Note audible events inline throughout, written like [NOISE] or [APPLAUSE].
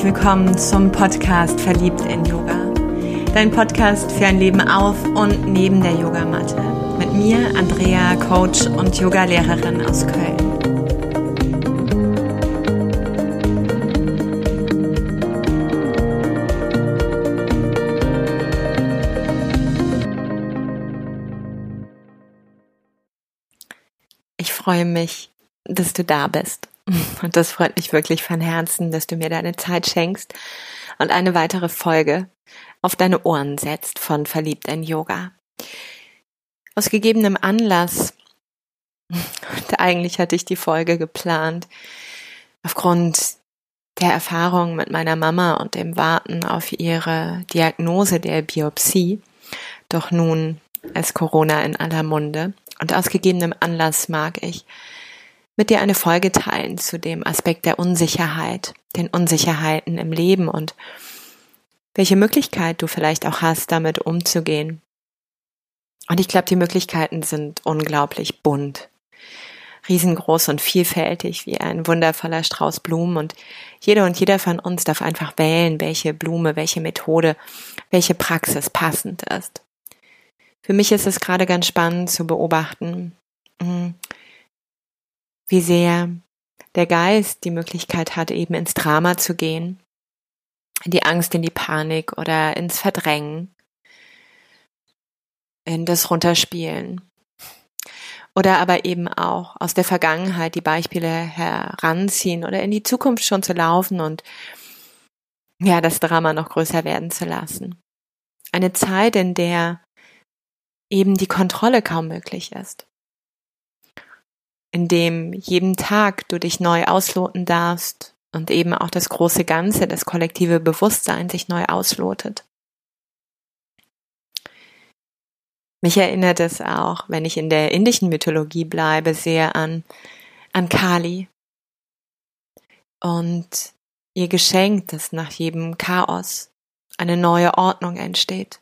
herzlich willkommen zum Podcast Verliebt in Yoga. Dein Podcast für ein Leben auf und neben der Yogamatte. Mit mir, Andrea, Coach und Yogalehrerin aus Köln. Ich freue mich, dass du da bist. Und das freut mich wirklich von Herzen, dass du mir deine Zeit schenkst und eine weitere Folge auf deine Ohren setzt von Verliebt in Yoga. Aus gegebenem Anlass, und eigentlich hatte ich die Folge geplant, aufgrund der Erfahrung mit meiner Mama und dem Warten auf ihre Diagnose der Biopsie, doch nun ist Corona in aller Munde. Und aus gegebenem Anlass mag ich mit dir eine Folge teilen zu dem Aspekt der Unsicherheit, den Unsicherheiten im Leben und welche Möglichkeit du vielleicht auch hast, damit umzugehen. Und ich glaube, die Möglichkeiten sind unglaublich bunt, riesengroß und vielfältig wie ein wundervoller Strauß Blumen und jeder und jeder von uns darf einfach wählen, welche Blume, welche Methode, welche Praxis passend ist. Für mich ist es gerade ganz spannend zu beobachten, hm, wie sehr der Geist die Möglichkeit hat, eben ins Drama zu gehen, in die Angst, in die Panik oder ins Verdrängen, in das Runterspielen. Oder aber eben auch aus der Vergangenheit die Beispiele heranziehen oder in die Zukunft schon zu laufen und ja, das Drama noch größer werden zu lassen. Eine Zeit, in der eben die Kontrolle kaum möglich ist in dem jeden Tag du dich neu ausloten darfst und eben auch das große Ganze, das kollektive Bewusstsein sich neu auslotet. Mich erinnert es auch, wenn ich in der indischen Mythologie bleibe, sehr an, an Kali. Und ihr Geschenk, dass nach jedem Chaos eine neue Ordnung entsteht,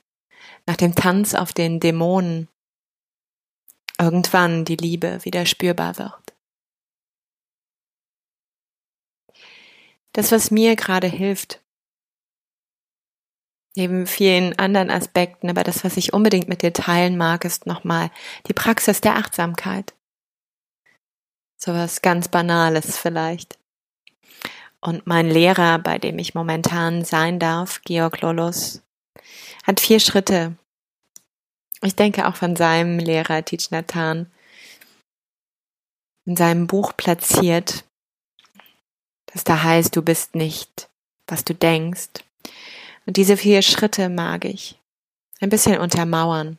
nach dem Tanz auf den Dämonen irgendwann die Liebe wieder spürbar wird. Das, was mir gerade hilft, neben vielen anderen Aspekten, aber das, was ich unbedingt mit dir teilen mag, ist nochmal die Praxis der Achtsamkeit. Sowas ganz Banales vielleicht. Und mein Lehrer, bei dem ich momentan sein darf, Georg Lollos, hat vier Schritte ich denke auch von seinem Lehrer Tich Nathan in seinem Buch platziert, das da heißt, du bist nicht, was du denkst. Und diese vier Schritte mag ich ein bisschen untermauern.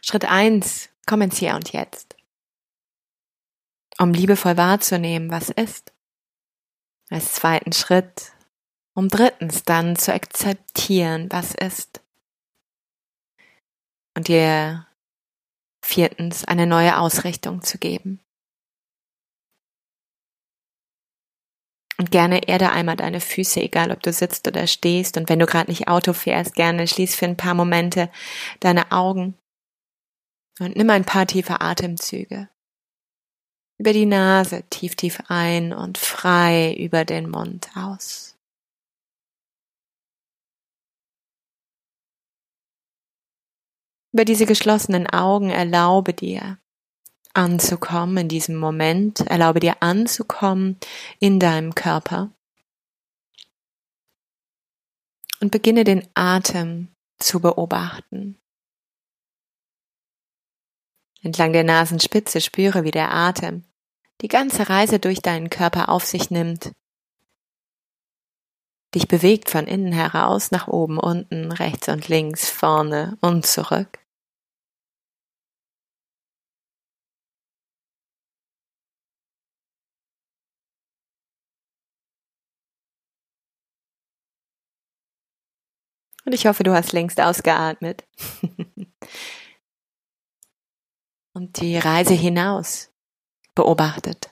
Schritt eins, komm ins Hier und Jetzt. Um liebevoll wahrzunehmen, was ist. Als zweiten Schritt, um drittens dann zu akzeptieren, was ist und dir viertens eine neue Ausrichtung zu geben. Und gerne erde einmal deine Füße, egal ob du sitzt oder stehst. Und wenn du gerade nicht Auto fährst, gerne schließ für ein paar Momente deine Augen und nimm ein paar tiefe Atemzüge. Über die Nase tief, tief ein und frei über den Mund aus. Über diese geschlossenen Augen erlaube dir anzukommen in diesem Moment, erlaube dir anzukommen in deinem Körper und beginne den Atem zu beobachten. Entlang der Nasenspitze spüre, wie der Atem die ganze Reise durch deinen Körper auf sich nimmt, dich bewegt von innen heraus nach oben, unten, rechts und links, vorne und zurück. Und ich hoffe, du hast längst ausgeatmet. [LAUGHS] und die Reise hinaus beobachtet.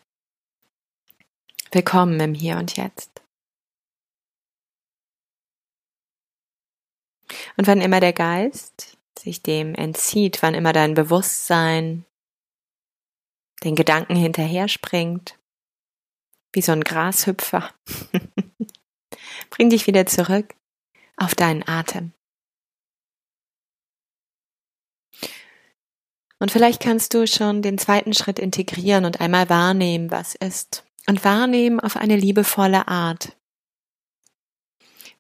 Willkommen im Hier und Jetzt. Und wann immer der Geist sich dem entzieht, wann immer dein Bewusstsein den Gedanken hinterher springt, wie so ein Grashüpfer. [LAUGHS] Bring dich wieder zurück auf deinen Atem. Und vielleicht kannst du schon den zweiten Schritt integrieren und einmal wahrnehmen, was ist. Und wahrnehmen auf eine liebevolle Art.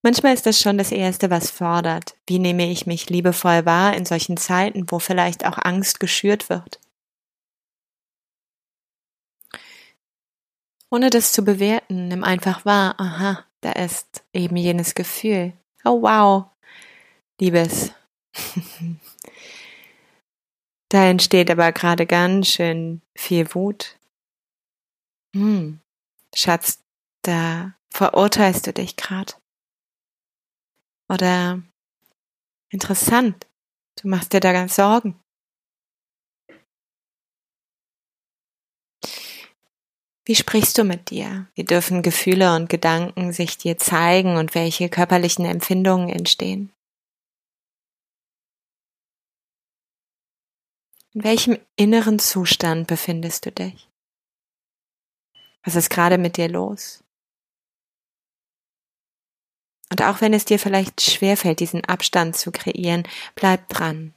Manchmal ist das schon das Erste, was fordert. Wie nehme ich mich liebevoll wahr in solchen Zeiten, wo vielleicht auch Angst geschürt wird? Ohne das zu bewerten, nimm einfach wahr, aha, da ist eben jenes Gefühl. Oh wow, Liebes. [LAUGHS] da entsteht aber gerade ganz schön viel Wut. Hm, Schatz, da verurteilst du dich gerade. Oder interessant, du machst dir da ganz Sorgen. Wie sprichst du mit dir? Wie dürfen Gefühle und Gedanken sich dir zeigen und welche körperlichen Empfindungen entstehen? In welchem inneren Zustand befindest du dich? Was ist gerade mit dir los? Und auch wenn es dir vielleicht schwerfällt, diesen Abstand zu kreieren, bleib dran.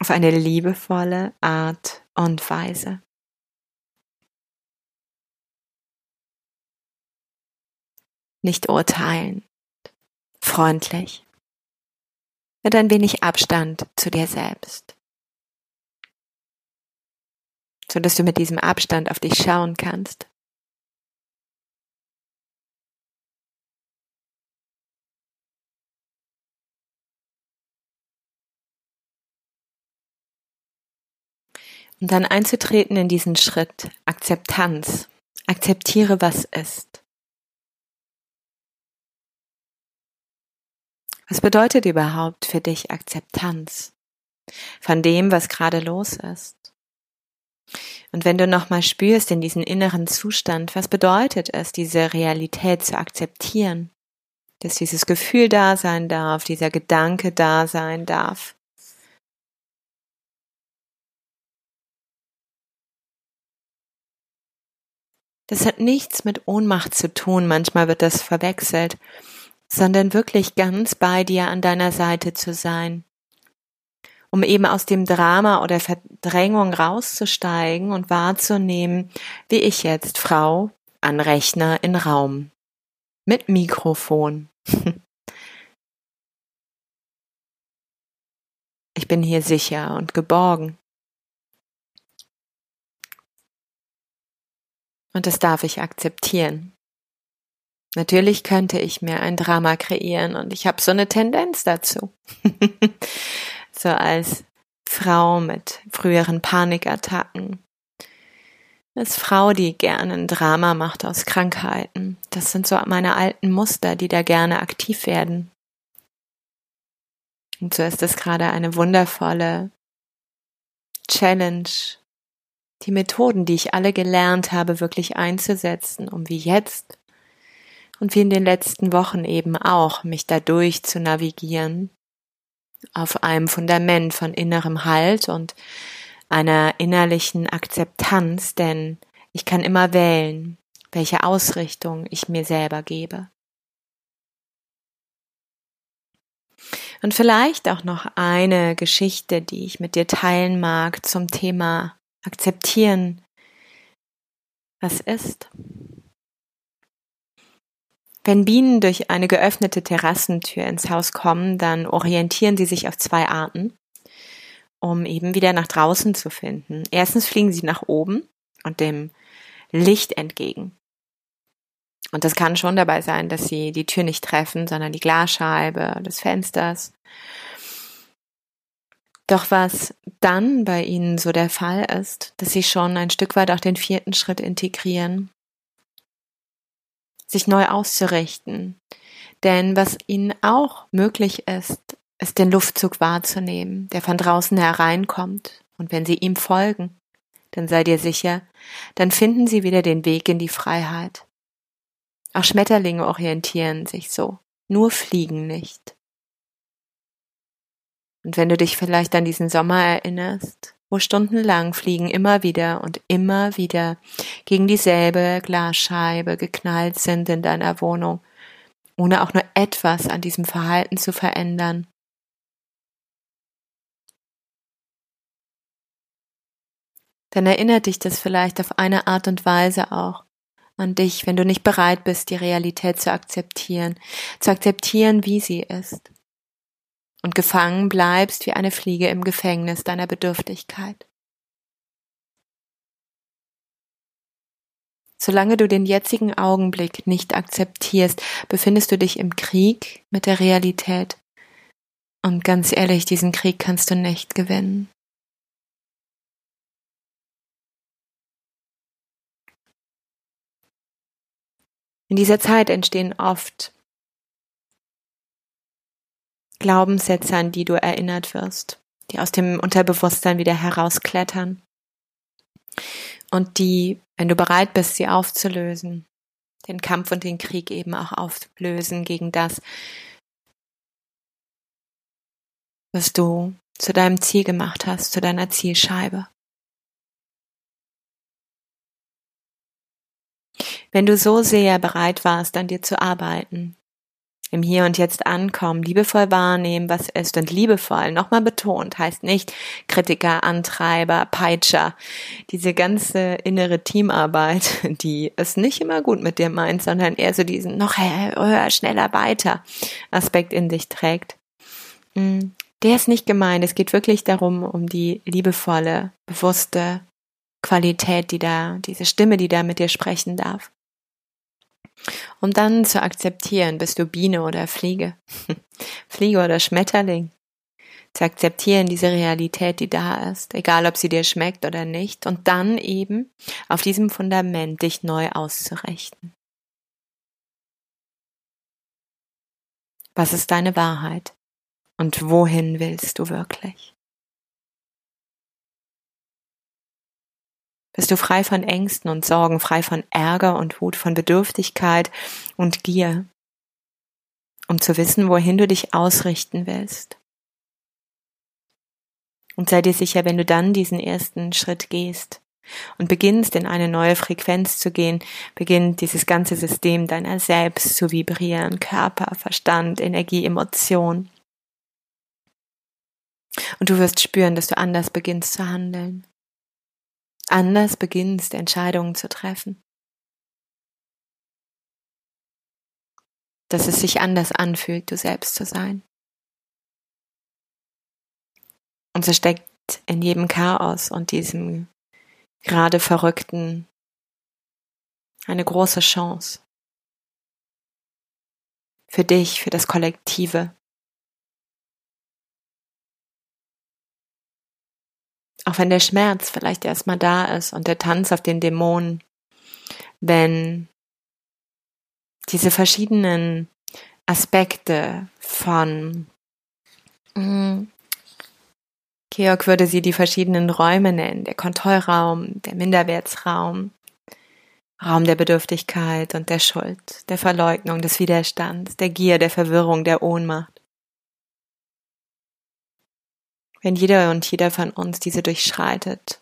Auf eine liebevolle Art und Weise. Nicht urteilen, freundlich, mit ein wenig Abstand zu dir selbst, so dass du mit diesem Abstand auf dich schauen kannst. Und dann einzutreten in diesen Schritt Akzeptanz. Akzeptiere, was ist. Was bedeutet überhaupt für dich Akzeptanz von dem, was gerade los ist? Und wenn du nochmal spürst in diesen inneren Zustand, was bedeutet es, diese Realität zu akzeptieren? Dass dieses Gefühl da sein darf, dieser Gedanke da sein darf. Das hat nichts mit Ohnmacht zu tun, manchmal wird das verwechselt sondern wirklich ganz bei dir an deiner Seite zu sein, um eben aus dem Drama oder Verdrängung rauszusteigen und wahrzunehmen, wie ich jetzt, Frau, an Rechner in Raum, mit Mikrofon. [LAUGHS] Ich bin hier sicher und geborgen. Und das darf ich akzeptieren. Natürlich könnte ich mir ein Drama kreieren und ich habe so eine Tendenz dazu. [LAUGHS] so als Frau mit früheren Panikattacken. Als Frau, die gerne ein Drama macht aus Krankheiten. Das sind so meine alten Muster, die da gerne aktiv werden. Und so ist es gerade eine wundervolle Challenge, die Methoden, die ich alle gelernt habe, wirklich einzusetzen, um wie jetzt und wie in den letzten Wochen eben auch, mich dadurch zu navigieren auf einem Fundament von innerem Halt und einer innerlichen Akzeptanz, denn ich kann immer wählen, welche Ausrichtung ich mir selber gebe. Und vielleicht auch noch eine Geschichte, die ich mit dir teilen mag zum Thema akzeptieren, was ist. Wenn Bienen durch eine geöffnete Terrassentür ins Haus kommen, dann orientieren sie sich auf zwei Arten, um eben wieder nach draußen zu finden. Erstens fliegen sie nach oben und dem Licht entgegen. Und das kann schon dabei sein, dass sie die Tür nicht treffen, sondern die Glasscheibe des Fensters. Doch was dann bei ihnen so der Fall ist, dass sie schon ein Stück weit auch den vierten Schritt integrieren sich neu auszurichten. Denn was ihnen auch möglich ist, ist den Luftzug wahrzunehmen, der von draußen hereinkommt. Und wenn sie ihm folgen, dann sei dir sicher, dann finden sie wieder den Weg in die Freiheit. Auch Schmetterlinge orientieren sich so, nur fliegen nicht. Und wenn du dich vielleicht an diesen Sommer erinnerst, wo stundenlang Fliegen immer wieder und immer wieder gegen dieselbe Glasscheibe geknallt sind in deiner Wohnung, ohne auch nur etwas an diesem Verhalten zu verändern. Dann erinnert dich das vielleicht auf eine Art und Weise auch an dich, wenn du nicht bereit bist, die Realität zu akzeptieren, zu akzeptieren, wie sie ist und gefangen bleibst wie eine Fliege im Gefängnis deiner Bedürftigkeit. Solange du den jetzigen Augenblick nicht akzeptierst, befindest du dich im Krieg mit der Realität. Und ganz ehrlich, diesen Krieg kannst du nicht gewinnen. In dieser Zeit entstehen oft Glaubenssätze, an die du erinnert wirst, die aus dem Unterbewusstsein wieder herausklettern und die, wenn du bereit bist, sie aufzulösen, den Kampf und den Krieg eben auch auflösen gegen das, was du zu deinem Ziel gemacht hast, zu deiner Zielscheibe. Wenn du so sehr bereit warst, an dir zu arbeiten, im Hier und Jetzt ankommen, liebevoll wahrnehmen, was ist und liebevoll, nochmal betont, heißt nicht Kritiker, Antreiber, Peitscher, diese ganze innere Teamarbeit, [LAUGHS] die es nicht immer gut mit dir meint, sondern eher so diesen noch höher, schneller, weiter Aspekt in sich trägt. Mm, der ist nicht gemeint. Es geht wirklich darum, um die liebevolle, bewusste Qualität, die da, diese Stimme, die da mit dir sprechen darf. Um dann zu akzeptieren, bist du Biene oder Fliege, [LAUGHS] Fliege oder Schmetterling. Zu akzeptieren diese Realität, die da ist, egal ob sie dir schmeckt oder nicht, und dann eben auf diesem Fundament dich neu auszurichten. Was ist deine Wahrheit? Und wohin willst du wirklich? Bist du frei von Ängsten und Sorgen, frei von Ärger und Wut, von Bedürftigkeit und Gier, um zu wissen, wohin du dich ausrichten willst. Und sei dir sicher, wenn du dann diesen ersten Schritt gehst und beginnst in eine neue Frequenz zu gehen, beginnt dieses ganze System deiner selbst zu vibrieren, Körper, Verstand, Energie, Emotion. Und du wirst spüren, dass du anders beginnst zu handeln anders beginnst, Entscheidungen zu treffen. Dass es sich anders anfühlt, du selbst zu sein. Und so steckt in jedem Chaos und diesem gerade Verrückten eine große Chance. Für dich, für das Kollektive, Auch wenn der Schmerz vielleicht erstmal da ist und der Tanz auf den Dämonen, wenn diese verschiedenen Aspekte von mm, Georg würde sie die verschiedenen Räume nennen, der Kontrollraum, der Minderwertsraum, Raum der Bedürftigkeit und der Schuld, der Verleugnung, des Widerstands, der Gier, der Verwirrung, der Ohnmacht wenn jeder und jeder von uns diese durchschreitet,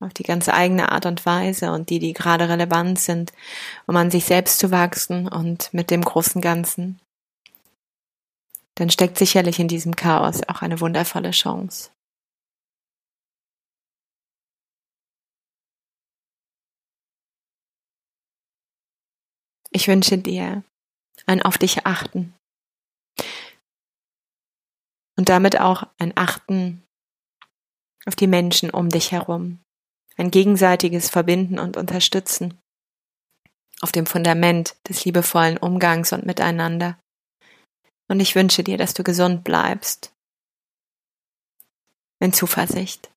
auf die ganz eigene Art und Weise und die, die gerade relevant sind, um an sich selbst zu wachsen und mit dem großen Ganzen, dann steckt sicherlich in diesem Chaos auch eine wundervolle Chance. Ich wünsche dir ein auf dich achten, und damit auch ein Achten auf die Menschen um dich herum, ein gegenseitiges Verbinden und Unterstützen auf dem Fundament des liebevollen Umgangs und Miteinander. Und ich wünsche dir, dass du gesund bleibst. In Zuversicht.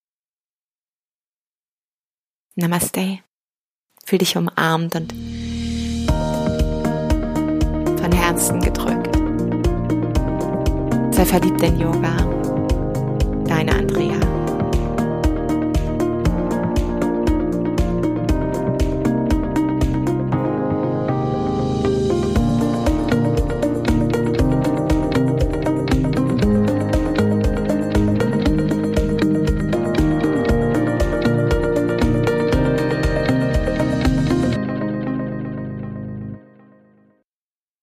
Namaste. Fühl dich umarmt und von Herzen gedrückt. Verliebt in Yoga.